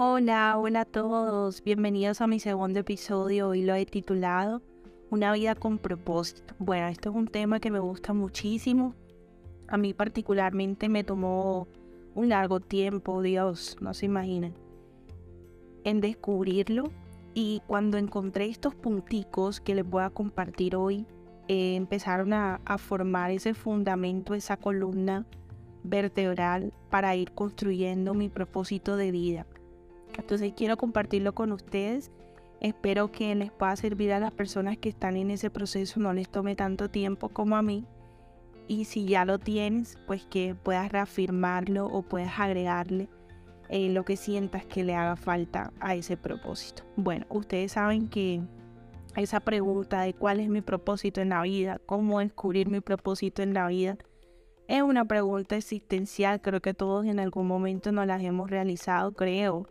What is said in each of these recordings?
Hola, hola a todos. Bienvenidos a mi segundo episodio. Hoy lo he titulado Una vida con propósito. Bueno, esto es un tema que me gusta muchísimo. A mí particularmente me tomó un largo tiempo, Dios, no se imaginan, en descubrirlo. Y cuando encontré estos punticos que les voy a compartir hoy, eh, empezaron a, a formar ese fundamento, esa columna vertebral para ir construyendo mi propósito de vida. Entonces quiero compartirlo con ustedes. Espero que les pueda servir a las personas que están en ese proceso, no les tome tanto tiempo como a mí. Y si ya lo tienes, pues que puedas reafirmarlo o puedas agregarle eh, lo que sientas que le haga falta a ese propósito. Bueno, ustedes saben que esa pregunta de cuál es mi propósito en la vida, cómo descubrir mi propósito en la vida, es una pregunta existencial. Creo que todos en algún momento nos las hemos realizado, creo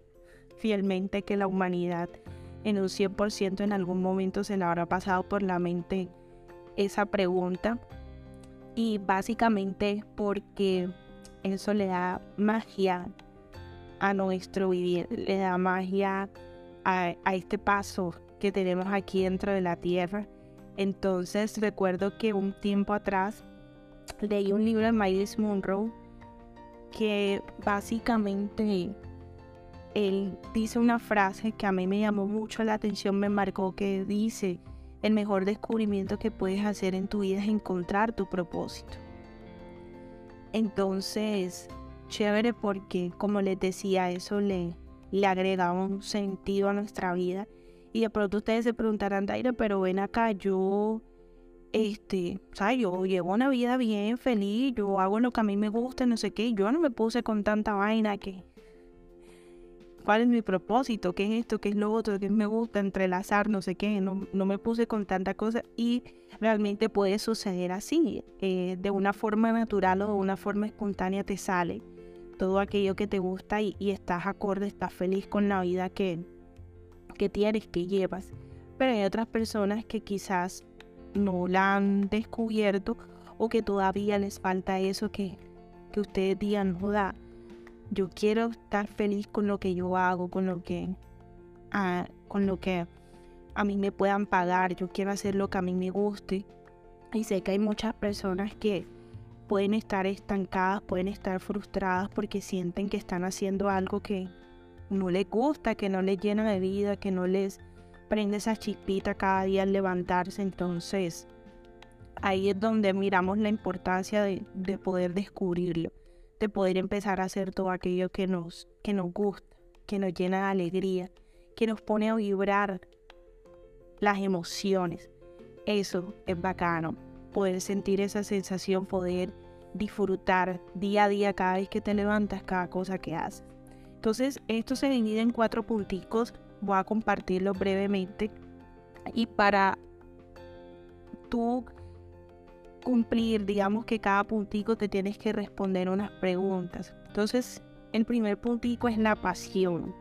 fielmente que la humanidad en un 100% en algún momento se le habrá pasado por la mente esa pregunta. Y básicamente porque eso le da magia a nuestro vivir, le da magia a, a este paso que tenemos aquí dentro de la tierra. Entonces recuerdo que un tiempo atrás leí un libro de Miles Monroe que básicamente él dice una frase que a mí me llamó mucho la atención, me marcó, que dice, el mejor descubrimiento que puedes hacer en tu vida es encontrar tu propósito. Entonces, chévere porque, como les decía, eso le, le agrega un sentido a nuestra vida. Y de pronto ustedes se preguntarán, Daira, pero ven acá, yo, este, ¿sabes? Yo llevo una vida bien feliz, yo hago lo que a mí me gusta, no sé qué, yo no me puse con tanta vaina que cuál es mi propósito, qué es esto, qué es lo otro, qué me gusta, entrelazar, no sé qué, no, me puse con tanta cosa y realmente puede suceder así, eh, de una forma natural o de una forma espontánea te sale todo aquello que te gusta y, estás acorde, estás feliz con la vida que, que tienes, que llevas. Pero hay otras personas que quizás no la han descubierto o que todavía les falta eso que, que ustedes digan, joda, yo quiero estar feliz con lo que yo hago, con lo que, ah, con lo que a mí me puedan pagar. Yo quiero hacer lo que a mí me guste. Y sé que hay muchas personas que pueden estar estancadas, pueden estar frustradas porque sienten que están haciendo algo que no les gusta, que no les llena de vida, que no les prende esa chispita cada día al levantarse. Entonces, ahí es donde miramos la importancia de, de poder descubrirlo de poder empezar a hacer todo aquello que nos, que nos gusta, que nos llena de alegría, que nos pone a vibrar las emociones. Eso es bacano, poder sentir esa sensación, poder disfrutar día a día cada vez que te levantas, cada cosa que haces. Entonces, esto se divide en cuatro punticos, voy a compartirlo brevemente. Y para tú cumplir, digamos que cada puntico te tienes que responder unas preguntas. Entonces, el primer puntico es la pasión.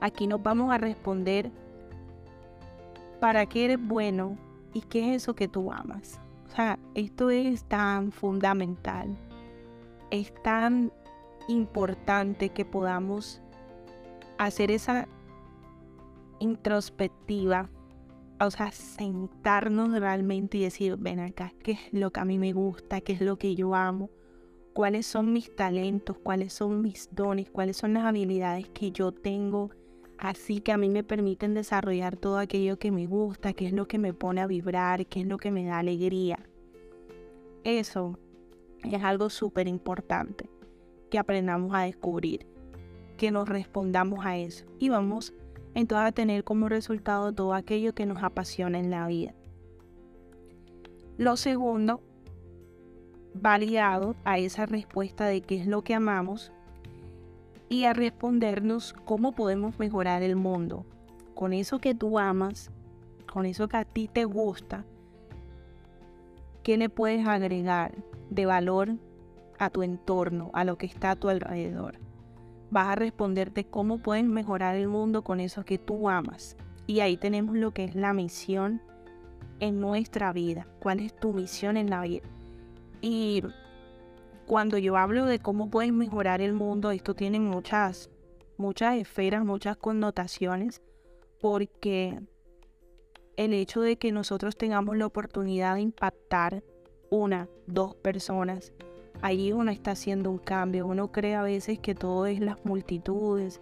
Aquí nos vamos a responder para qué eres bueno y qué es eso que tú amas. O sea, esto es tan fundamental, es tan importante que podamos hacer esa introspectiva o sea, sentarnos realmente y decir, ven acá, ¿qué es lo que a mí me gusta? ¿Qué es lo que yo amo? ¿Cuáles son mis talentos? ¿Cuáles son mis dones? ¿Cuáles son las habilidades que yo tengo? Así que a mí me permiten desarrollar todo aquello que me gusta, qué es lo que me pone a vibrar, qué es lo que me da alegría. Eso es algo súper importante que aprendamos a descubrir, que nos respondamos a eso y vamos entonces a tener como resultado todo aquello que nos apasiona en la vida. Lo segundo va ligado a esa respuesta de qué es lo que amamos y a respondernos cómo podemos mejorar el mundo. Con eso que tú amas, con eso que a ti te gusta, ¿qué le puedes agregar de valor a tu entorno, a lo que está a tu alrededor? Vas a responderte cómo puedes mejorar el mundo con eso que tú amas. Y ahí tenemos lo que es la misión en nuestra vida. ¿Cuál es tu misión en la vida? Y cuando yo hablo de cómo puedes mejorar el mundo, esto tiene muchas, muchas esferas, muchas connotaciones, porque el hecho de que nosotros tengamos la oportunidad de impactar una, dos personas, allí uno está haciendo un cambio. Uno cree a veces que todo es las multitudes,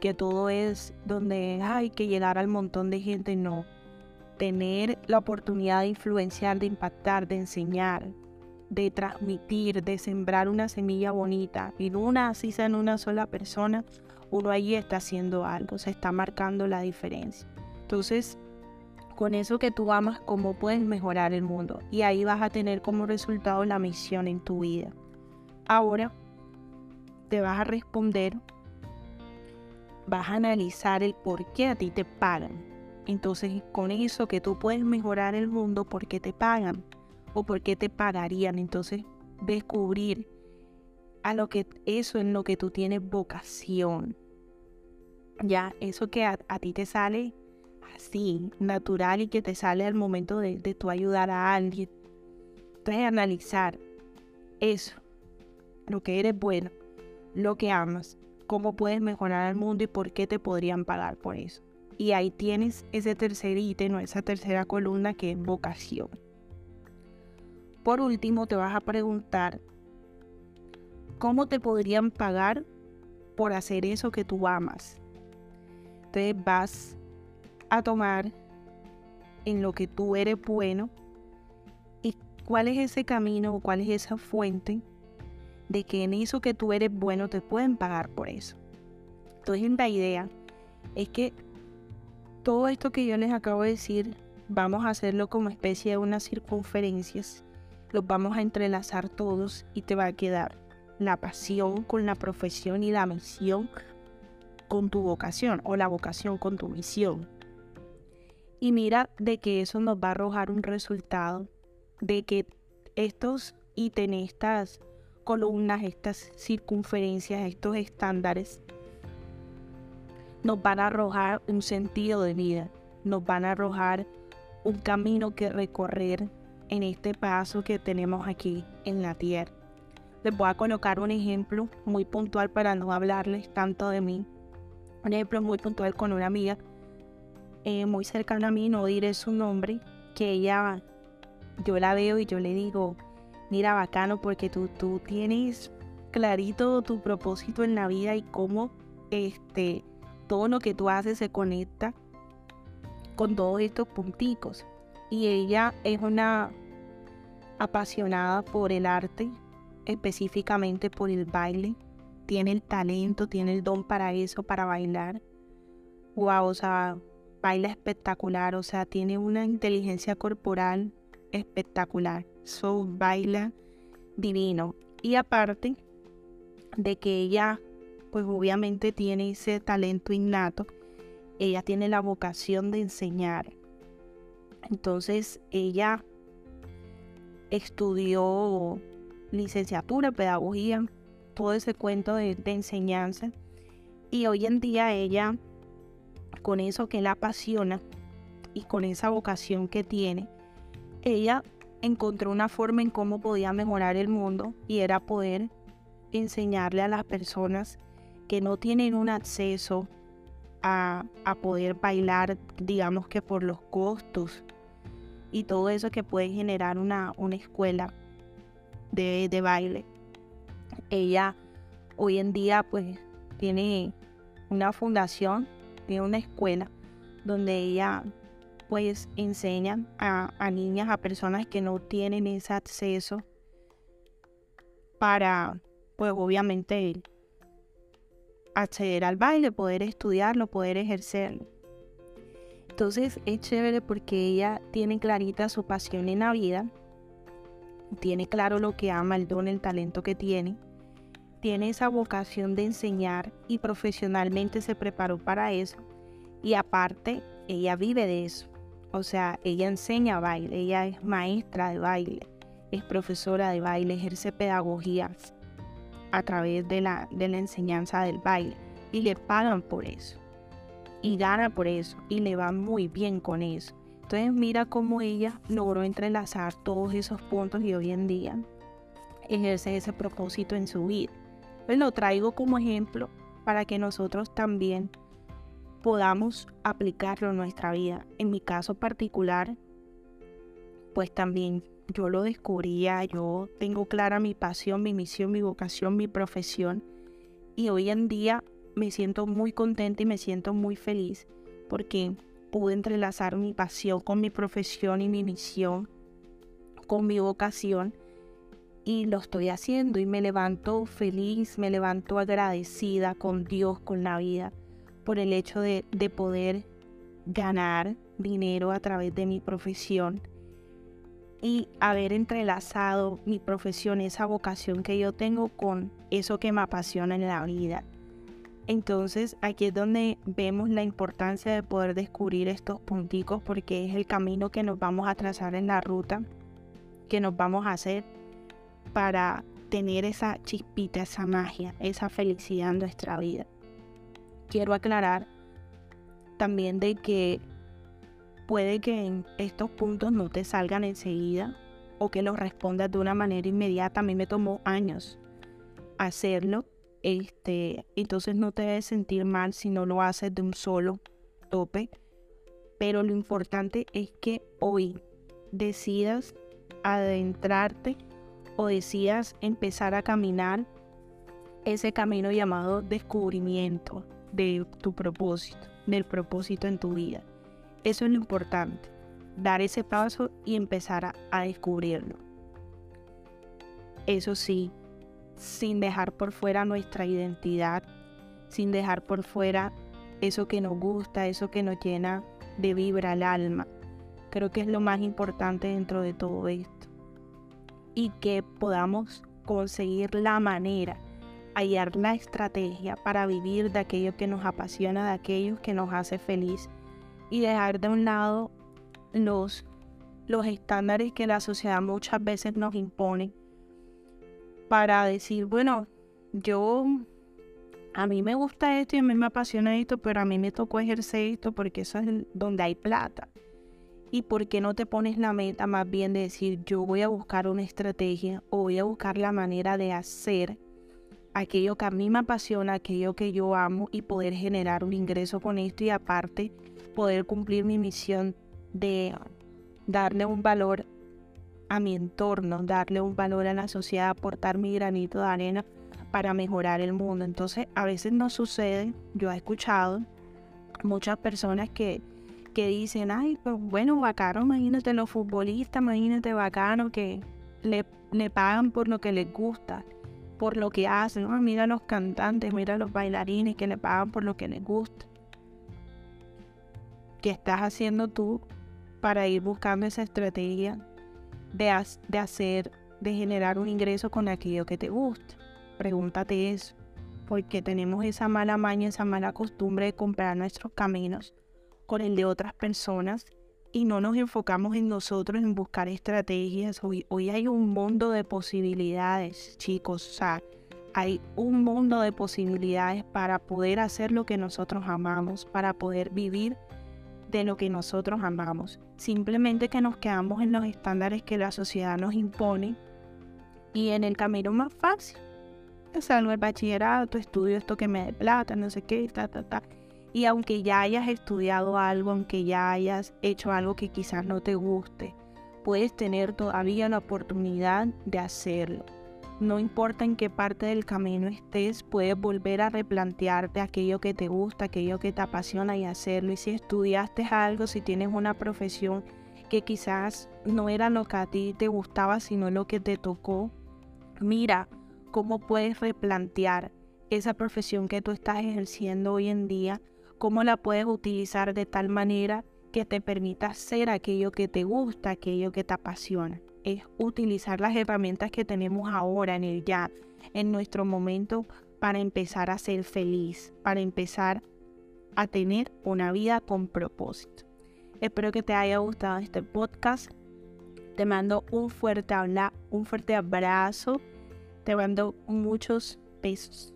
que todo es donde hay que llegar al montón de gente. No. Tener la oportunidad de influenciar, de impactar, de enseñar, de transmitir, de sembrar una semilla bonita. Y una, así sea en una sola persona, uno allí está haciendo algo, se está marcando la diferencia. Entonces, con eso que tú amas, cómo puedes mejorar el mundo. Y ahí vas a tener como resultado la misión en tu vida. Ahora te vas a responder, vas a analizar el por qué a ti te pagan. Entonces, con eso que tú puedes mejorar el mundo, ¿por qué te pagan? ¿O por qué te pagarían? Entonces, descubrir a lo que eso en lo que tú tienes vocación. Ya, eso que a, a ti te sale así, natural y que te sale al momento de, de tú ayudar a alguien. Entonces analizar eso, lo que eres bueno, lo que amas, cómo puedes mejorar el mundo y por qué te podrían pagar por eso. Y ahí tienes ese tercer ítem o esa tercera columna que es vocación. Por último, te vas a preguntar, ¿cómo te podrían pagar por hacer eso que tú amas? Entonces vas a tomar en lo que tú eres bueno y cuál es ese camino o cuál es esa fuente de que en eso que tú eres bueno te pueden pagar por eso. Entonces la idea es que todo esto que yo les acabo de decir, vamos a hacerlo como especie de unas circunferencias, los vamos a entrelazar todos y te va a quedar la pasión con la profesión y la misión con tu vocación o la vocación con tu misión. Y mira de que eso nos va a arrojar un resultado, de que estos ítems, estas columnas, estas circunferencias, estos estándares, nos van a arrojar un sentido de vida, nos van a arrojar un camino que recorrer en este paso que tenemos aquí en la tierra. Les voy a colocar un ejemplo muy puntual para no hablarles tanto de mí. Un ejemplo muy puntual con una amiga eh, muy cercana a mí, no diré su nombre, que ella, yo la veo y yo le digo, mira, bacano, porque tú, tú tienes clarito tu propósito en la vida y cómo este, todo lo que tú haces se conecta con todos estos punticos. Y ella es una apasionada por el arte, específicamente por el baile. Tiene el talento, tiene el don para eso, para bailar. Wow, o sea, baila espectacular, o sea, tiene una inteligencia corporal espectacular. So baila divino. Y aparte de que ella, pues obviamente tiene ese talento innato, ella tiene la vocación de enseñar. Entonces ella estudió licenciatura, pedagogía, todo ese cuento de, de enseñanza. Y hoy en día ella con eso que la apasiona y con esa vocación que tiene, ella encontró una forma en cómo podía mejorar el mundo y era poder enseñarle a las personas que no tienen un acceso a, poder bailar, digamos que por los costos y todo eso que puede generar una, una escuela de, de baile. Ella hoy en día pues tiene una fundación tiene una escuela donde ella pues enseña a, niñas, a personas que no tienen ese acceso para pues obviamente acceder al baile, poder estudiarlo, poder ejercerlo. Entonces es chévere porque ella tiene clarita su pasión en la vida, tiene claro lo que ama, el don, el talento que tiene tiene esa vocación de enseñar y profesionalmente se preparó para eso. Y aparte, ella vive de eso. O sea, ella enseña baile, ella es maestra de baile, es profesora de baile, ejerce pedagogía a través de la, de la enseñanza del baile. Y le pagan por eso. Y gana por eso. Y le va muy bien con eso. Entonces mira cómo ella logró entrelazar todos esos puntos y hoy en día ejerce ese propósito en su vida. Pues lo traigo como ejemplo para que nosotros también podamos aplicarlo en nuestra vida. En mi caso particular, pues también yo lo descubría, yo tengo clara mi pasión, mi misión, mi vocación, mi profesión y hoy en día me siento muy contenta y me siento muy feliz porque pude entrelazar mi pasión con mi profesión y mi misión, con mi vocación y lo estoy haciendo y me levanto feliz, me levanto agradecida con Dios, con la vida, por el hecho de, de poder ganar dinero a través de mi profesión y haber entrelazado mi profesión, esa vocación que yo tengo con eso que me apasiona en la vida. Entonces aquí es donde vemos la importancia de poder descubrir estos punticos porque es el camino que nos vamos a trazar en la ruta que nos vamos a hacer para tener esa chispita, esa magia, esa felicidad en nuestra vida. Quiero aclarar también de que puede que en estos puntos no te salgan enseguida o que los respondas de una manera inmediata. A mí me tomó años hacerlo. Este, entonces no te debes sentir mal si no lo haces de un solo tope. Pero lo importante es que hoy decidas adentrarte o decidas empezar a caminar ese camino llamado descubrimiento de tu propósito, del propósito en tu vida. Eso es lo importante, dar ese paso y empezar a, descubrirlo. Eso sí, sin dejar por fuera nuestra identidad, sin dejar por fuera eso que nos gusta, eso que nos llena de vibra al alma. Creo que es lo más importante dentro de todo esto. Y que podamos conseguir la manera, hallar la estrategia para vivir de aquello que nos apasiona, de aquello que nos hace feliz y dejar de un lado los, los estándares que la sociedad muchas veces nos impone para decir, bueno, yo, a mí me gusta esto y a mí me apasiona esto, pero a mí me tocó ejercer esto porque eso es donde hay plata. ¿Y por qué no te pones la meta más bien de decir, yo voy a buscar una estrategia o voy a buscar la manera de hacer aquello que a mí me apasiona, aquello que yo amo y poder generar un ingreso con esto y aparte poder cumplir mi misión de darle un valor a mi entorno, darle un valor a la sociedad, aportar mi granito de arena para mejorar el mundo. Entonces, a veces no sucede, yo he escuchado muchas personas que, que dicen, ay, pues bueno, bacano, imagínate los futbolistas, imagínate bacano que le, le pagan por lo que les gusta, por lo que hacen. mira los cantantes, mira los bailarines que le pagan por lo que les gusta. ¿Qué estás haciendo tú para ir buscando esa estrategia de, de hacer, de generar un ingreso con aquello que te gusta? Pregúntate eso, porque tenemos esa mala maña, esa mala costumbre de comprar nuestros caminos con el de otras personas y no nos enfocamos en nosotros en buscar estrategias. Hoy, hoy hay un mundo de posibilidades, chicos. O sea, hay un mundo de posibilidades para poder hacer lo que nosotros amamos, para poder vivir de lo que nosotros amamos. Simplemente que nos quedamos en los estándares que la sociedad nos impone y en el camino más fácil. Salgo el bachillerato, estudio esto que me dé plata, no sé qué, ta, ta, ta. Y aunque ya hayas estudiado algo, aunque ya hayas hecho algo que quizás no te guste, puedes tener todavía la oportunidad de hacerlo. No importa en qué parte del camino estés, puedes volver a replantearte aquello que te gusta, aquello que te apasiona y hacerlo. Y si estudiaste algo, si tienes una profesión que quizás no era lo que a ti te gustaba, sino lo que te tocó, mira cómo puedes replantear esa profesión que tú estás ejerciendo hoy en día, cómo la puedes utilizar de tal manera que te permita hacer aquello que te gusta, aquello que te apasiona es utilizar las herramientas que tenemos ahora en el ya, en nuestro momento, para empezar a ser feliz, para empezar a tener una vida con propósito. Espero que te haya gustado este podcast. Te mando un fuerte habla, un fuerte abrazo. Te mando muchos besos.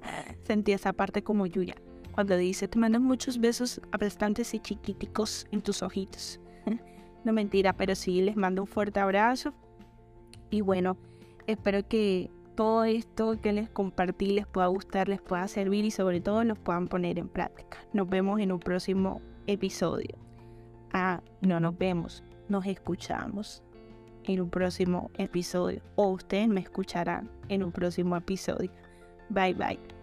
Sentí esa parte como Yuya. Cuando dice, te mando muchos besos aplastantes y chiquiticos en tus ojitos. No mentira, pero sí les mando un fuerte abrazo. Y bueno, espero que todo esto que les compartí les pueda gustar, les pueda servir y sobre todo los puedan poner en práctica. Nos vemos en un próximo episodio. Ah, no nos vemos, nos escuchamos en un próximo episodio o ustedes me escucharán en un próximo episodio. Bye bye.